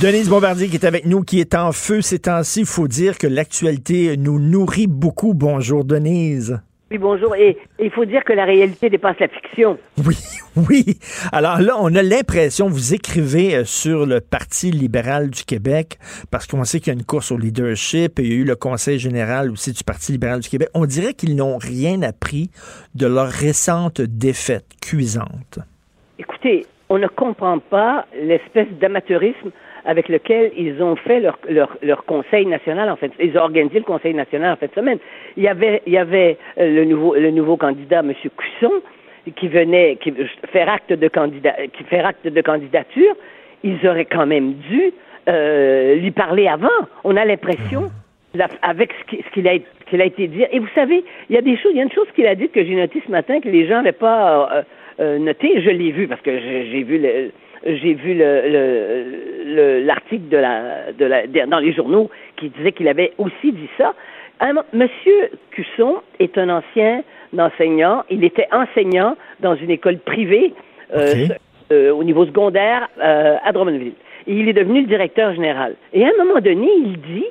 Denise Bombardier qui est avec nous, qui est en feu ces temps-ci. Il faut dire que l'actualité nous nourrit beaucoup. Bonjour Denise. Oui, bonjour. Et il faut dire que la réalité dépasse la fiction. Oui, oui. Alors là, on a l'impression, vous écrivez euh, sur le Parti libéral du Québec, parce qu'on sait qu'il y a une course au leadership, et il y a eu le Conseil général aussi du Parti libéral du Québec. On dirait qu'ils n'ont rien appris de leur récente défaite cuisante. Écoutez, on ne comprend pas l'espèce d'amateurisme avec lequel ils ont fait leur, leur, leur, conseil national en fait. Ils ont organisé le conseil national en fin de semaine. Il y avait, il y avait euh, le nouveau, le nouveau candidat, M. Cusson, qui venait qui faire acte de candidat, qui fait acte de candidature. Ils auraient quand même dû euh, lui parler avant. On a l'impression, avec ce qu'il a, a été dit. Et vous savez, il y a des choses, il y a une chose qu'il a dit que j'ai noté ce matin que les gens n'avaient pas euh, euh noté. Je l'ai vu parce que j'ai vu le j'ai vu le, l'article de la, de la, dans les journaux qui disait qu'il avait aussi dit ça. Monsieur Cusson est un ancien enseignant. Il était enseignant dans une école privée euh, euh, au niveau secondaire euh, à Drummondville. Et il est devenu le directeur général. Et à un moment donné, il dit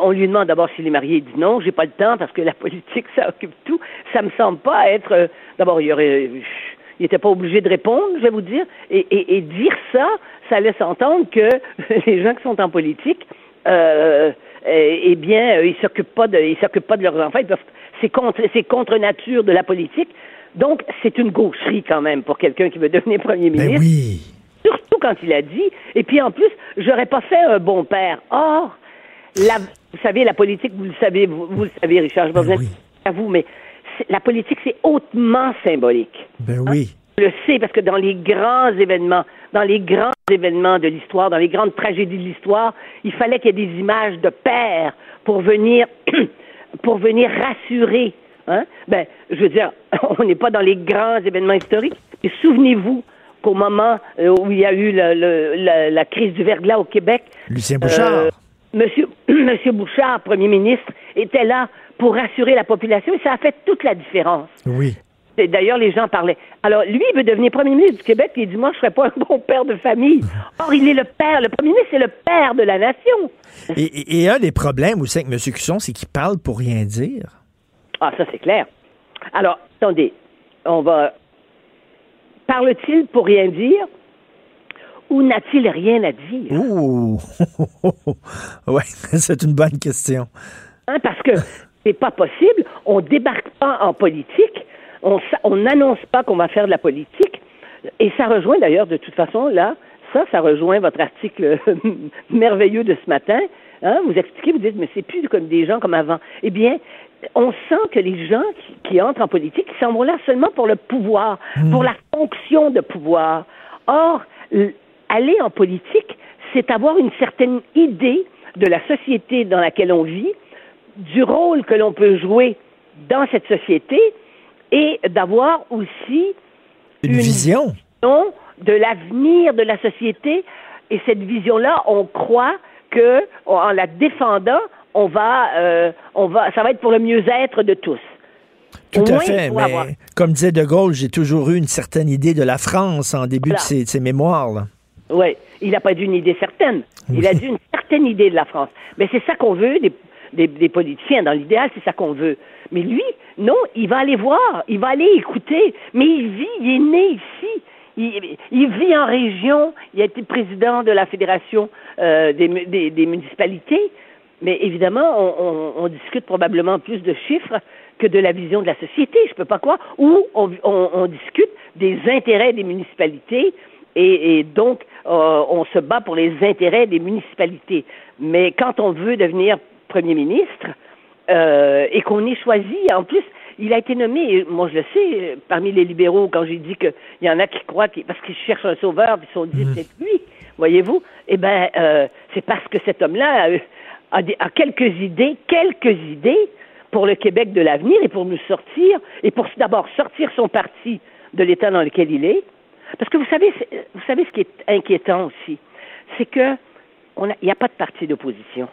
on lui demande d'abord s'il est marié. Il dit non, j'ai pas le temps parce que la politique, ça occupe tout. Ça me semble pas être. d'abord, il y aurait il n'était pas obligé de répondre, je vais vous dire. Et, et, et, dire ça, ça laisse entendre que les gens qui sont en politique, euh, eh, eh bien, ils s'occupent pas de, ils s'occupent pas de leurs enfants. C'est contre, c'est contre nature de la politique. Donc, c'est une gaucherie quand même pour quelqu'un qui veut devenir premier ben ministre. oui. Surtout quand il a dit. Et puis en plus, j'aurais pas fait un bon père. Or, la, vous savez, la politique, vous le savez, vous, vous le savez, Richard. Je vais ben oui. à vous, mais la politique, c'est hautement symbolique. Ben oui. Je le sais parce que dans les grands événements, dans les grands événements de l'histoire, dans les grandes tragédies de l'histoire, il fallait qu'il y ait des images de pères pour venir, pour venir rassurer. Hein? Ben, je veux dire, on n'est pas dans les grands événements historiques. Et souvenez-vous qu'au moment euh, où il y a eu le, le, la, la, crise du verglas au Québec, Lucien Bouchard, euh, Monsieur, Monsieur Bouchard, Premier ministre, était là pour rassurer la population et ça a fait toute la différence. Oui. D'ailleurs, les gens parlaient. Alors, lui, il veut devenir premier ministre du Québec, et il dit, moi, je ne serais pas un bon père de famille. Or, il est le père. Le premier ministre, c'est le père de la nation. Et, et, et un des problèmes aussi avec M. Cusson, c'est qu'il parle pour rien dire. Ah, ça, c'est clair. Alors, attendez, on va... Parle-t-il pour rien dire? Ou n'a-t-il rien à dire? Ouh! oui, c'est une bonne question. Hein, parce que c'est pas possible. On débarque pas en politique on n'annonce pas qu'on va faire de la politique. Et ça rejoint d'ailleurs, de toute façon, là, ça, ça rejoint votre article merveilleux de ce matin. Hein? Vous expliquez, vous dites, mais c'est plus comme des gens comme avant. Eh bien, on sent que les gens qui, qui entrent en politique, ils s'en vont là seulement pour le pouvoir, mmh. pour la fonction de pouvoir. Or, aller en politique, c'est avoir une certaine idée de la société dans laquelle on vit, du rôle que l'on peut jouer dans cette société, et d'avoir aussi une, une vision. de l'avenir de la société. Et cette vision-là, on croit que en la défendant, on va, euh, on va, ça va être pour le mieux-être de tous. Tout à fait, mais avoir. comme disait De Gaulle, j'ai toujours eu une certaine idée de la France en début voilà. de, ses, de, ses, mémoires. Là. Oui, il n'a pas dit une idée certaine. Il a dit une certaine idée de la France. Mais c'est ça qu'on veut des, des, des, politiciens. Dans l'idéal, c'est ça qu'on veut. Mais lui, non, il va aller voir, il va aller écouter. Mais il vit, il est né ici. Il, il vit en région. Il a été président de la Fédération euh, des, des, des, municipalités. Mais évidemment, on, on, on, discute probablement plus de chiffres que de la vision de la société. Je peux pas croire. Ou on, on discute des intérêts des municipalités. Et, et donc, euh, on se bat pour les intérêts des municipalités. Mais quand on veut devenir premier ministre, euh, et qu'on ait choisi, en plus, il a été nommé, moi je le sais, parmi les libéraux, quand j'ai dit qu'il y en a qui croient, qu parce qu'ils cherchent un sauveur, puis ils sont dit, mmh. c'est lui, voyez-vous, eh bien, euh, c'est parce que cet homme-là a, a, a, quelques idées, quelques idées pour le Québec de l'avenir et pour nous sortir, et pour d'abord sortir son parti de l'état dans lequel il est. Parce que vous savez, vous savez ce qui est inquiétant aussi, c'est que il n'y a pas de parti d'opposition.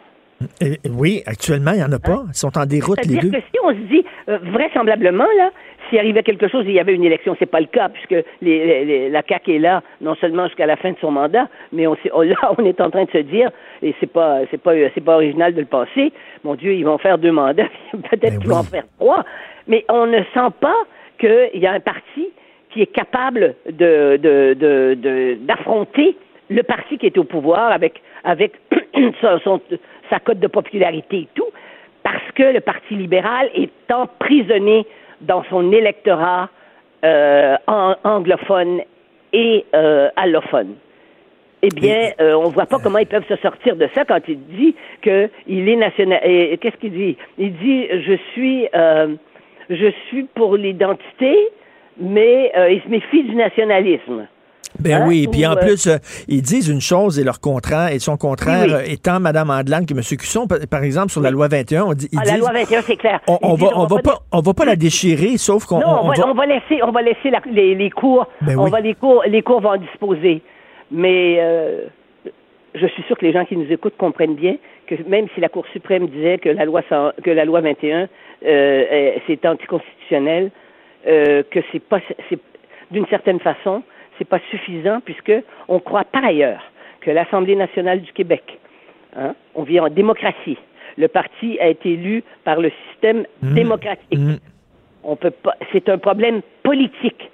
Et, oui, actuellement, il n'y en a pas. Ils sont en déroute, les deux. que si on se dit, euh, vraisemblablement, là, s'il arrivait quelque chose, il y avait une élection. C'est pas le cas, puisque la CAQ est là, non seulement jusqu'à la fin de son mandat, mais on, là, on est en train de se dire, et c'est pas, c'est pas, c'est pas original de le penser, mon Dieu, ils vont faire deux mandats, peut-être ben qu'ils vont en faire trois, mais on ne sent pas qu'il y a un parti qui est capable de, d'affronter le parti qui est au pouvoir avec, avec sa cote de popularité et tout, parce que le Parti libéral est emprisonné dans son électorat euh, anglophone et euh, allophone. Eh bien, euh, on ne voit pas comment ils peuvent se sortir de ça quand il dit qu'il est national. Qu'est-ce qu'il dit? Il dit je suis, je suis pour l'identité, mais il se méfie du nationalisme. Ben hein? oui, puis en plus, euh, ils disent une chose et leur contraire, et son contraire étant Mme Andelan que M. Cusson, par exemple, sur la loi 21, on dit, ah, la loi 21, c'est clair. On, va, on, va pas, on va pas la déchirer, sauf qu'on on, on, va... laisser, on va laisser les, cours, ben on va les cours, les cours vont en disposer. Mais euh, je suis sûr que les gens qui nous écoutent comprennent bien que même si la Cour suprême disait que la loi que la loi 21 euh, c'est anticonstitutionnel, que c'est pas, c'est d'une certaine façon, c'est pas suffisant puisque on croit par ailleurs que l'Assemblée nationale du Québec, hein, on vit en démocratie. Le parti a été élu par le système mmh. démocratique. Mmh. On peut pas. C'est un problème politique.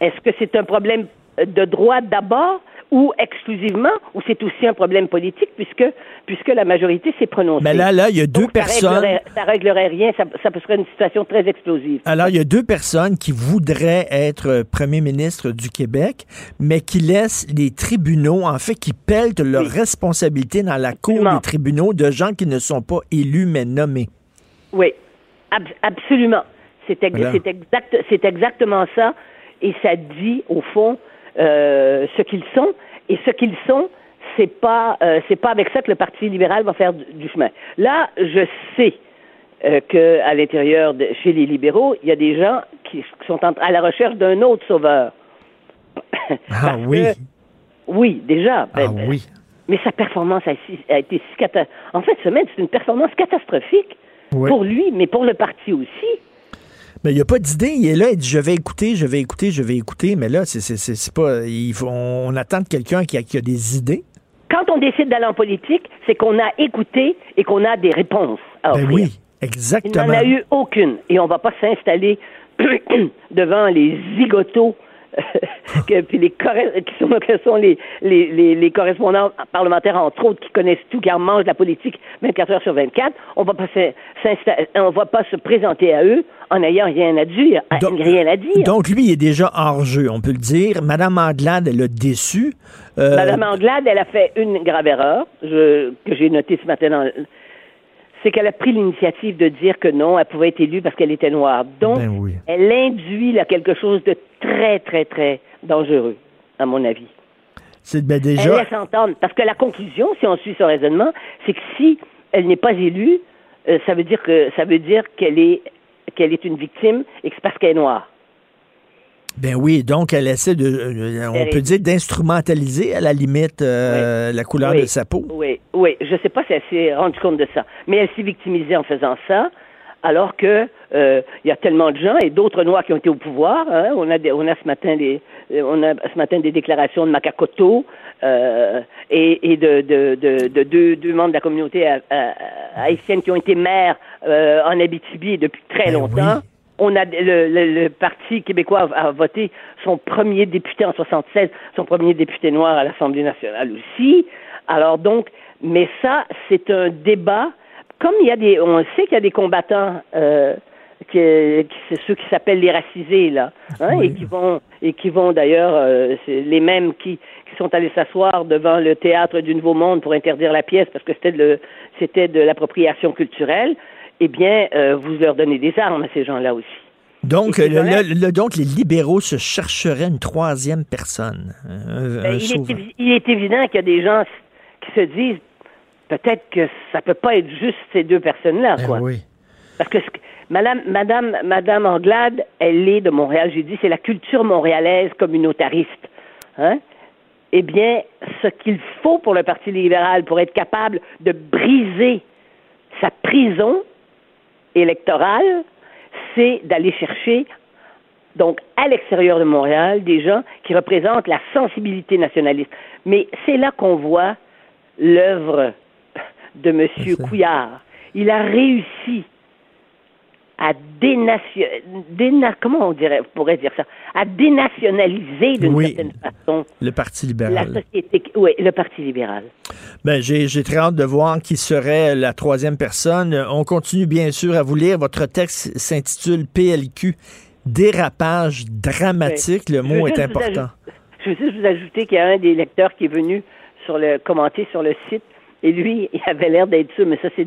Est-ce que c'est un problème de droit d'abord ou exclusivement, ou c'est aussi un problème politique puisque, puisque la majorité s'est prononcée. Mais là, là, il y a deux personnes. ça réglerait rien, ça, ça serait une situation très explosive. Alors, il y a deux personnes qui voudraient être premier ministre du Québec, mais qui laissent les tribunaux, en fait, qui pèlent leurs responsabilités dans la cour des tribunaux de gens qui ne sont pas élus mais nommés. Oui, absolument. C'est exact, exactement ça. Et ça dit, au fond, ce qu'ils sont. Et ce qu'ils sont, c'est pas euh, c'est pas avec ça que le Parti libéral va faire du, chemin. Là, je sais euh, que à l'intérieur de chez les libéraux, il y a des gens qui sont à la recherche d'un autre sauveur. ah oui. oui, déjà. Ben, ah ben, oui. Mais sa performance a, été si catastrophique. En fait, semaine, c'est une performance catastrophique pour lui, mais pour le parti aussi. Mais il n'y a pas d'idée. Il est là, il dit je vais écouter, je vais écouter, je vais écouter. Mais là, c'est pas. Il faut, on attend de quelqu'un qui a, qui a des idées. Quand on décide d'aller en politique, c'est qu'on a écouté et qu'on a des réponses à ben oui, exactement. Il n'en a eu aucune. Et on ne va pas s'installer devant les zigotos que, puis les qui sont, que sont les, les, les, correspondants parlementaires, entre autres, qui connaissent tout, qui en mangent la politique 24 heures sur 24, on va pas on va pas se présenter à eux en n'ayant rien à dire, donc, rien à dire. Donc lui, il est déjà hors jeu, on peut le dire. Madame Anglade, elle a déçu. Euh, Madame Anglade, elle a fait une grave erreur que j'ai notée ce matin dans, c'est qu'elle a pris l'initiative de dire que non, elle pouvait être élue parce qu'elle était noire. Donc, ben elle induit là quelque chose de très, très, très dangereux, à mon avis. C'est ben déjà. Elle laisse entendre. Parce que la conclusion, si on suit son raisonnement, c'est que si elle n'est pas élue, euh, ça veut dire que ça veut dire qu'elle est qu'elle est une victime et que c'est parce qu'elle est noire. Ben oui, donc elle essaie de, euh, on peut dire d'instrumentaliser à la limite euh, la couleur de sa peau. Oui, oui, je sais pas si elle s'est rendue compte de ça, mais elle s'est victimisée en faisant ça, alors que euh, il y a tellement de gens et d'autres noirs qui ont été au pouvoir. Hein. on a on a ce matin des on a ce matin des déclarations de Makakoto et, et de, de, de, deux, deux, membres de la communauté haïtienne qui ont été maires en Abitibi depuis très ben longtemps on a le, Parti québécois a, voté son premier député en 76, son premier député noir à l'Assemblée nationale aussi. Alors donc, mais ça, c'est un débat. Comme il y a des, on sait qu'il y a des combattants, euh, c'est ceux qui s'appellent les racisés là, hein, et qui vont et qui vont d'ailleurs, euh, les mêmes qui, qui sont allés s'asseoir devant le théâtre du Nouveau Monde pour interdire la pièce parce que c'était de, c'était de l'appropriation culturelle eh bien, euh, vous leur donnez des armes à ces gens-là aussi. Donc, le, donc, les libéraux se chercheraient une troisième personne. Ben, il, est, évident qu'il y a des gens qui se disent peut-être que ça peut pas être juste ces deux personnes-là, ben quoi. oui. Parce que Madame, Madame, Madame Anglade, elle est de Montréal. J'ai dit, c'est la culture montréalaise communautariste. Hein? Eh bien, ce qu'il faut pour le Parti libéral, pour être capable de briser sa prison, électorale, c'est d'aller chercher donc à l'extérieur de Montréal, des gens qui représentent la sensibilité nationaliste. Mais c'est là qu'on voit l'œuvre de M. Couillard. Il a réussi à dénationaliser, comment on dirait, pourrait dire ça, à dénationaliser d'une certaine façon le Parti libéral. La société, oui, le Parti libéral. Ben, j'ai, j'ai très hâte de voir qui serait la troisième personne. On continue bien sûr à vous lire. Votre texte s'intitule PLQ dérapage dramatique. Le mot est important. je veux juste vous ajouter qu'il y a un des lecteurs qui est venu sur le commenter sur le site et lui, il avait l'air d'être sûr, mais ça, c'est.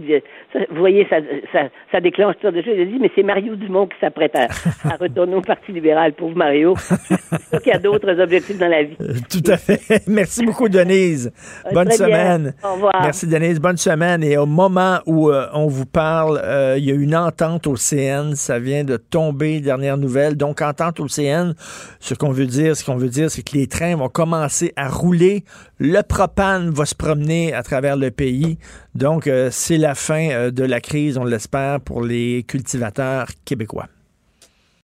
Vous voyez, ça, ça, ça déclenche ça de choses. Il a dit, mais c'est Mario Dumont qui s'apprête à, à, retourner au Parti libéral, pauvre Mario. Y a d'autres objectifs dans la vie. Euh, tout à fait. Merci beaucoup, Denise. Bonne semaine. Au revoir. Merci, Denise. Bonne semaine. Et au moment où euh, on vous parle, euh, il y a une entente au CN. Ça vient de tomber, dernière nouvelle. Donc, entente au CN, ce qu'on veut dire, ce qu'on veut dire, c'est que les trains vont commencer à rouler. Le propane va se promener à travers pays. Donc, euh, c'est la fin euh, de la crise, on l'espère, pour les cultivateurs québécois.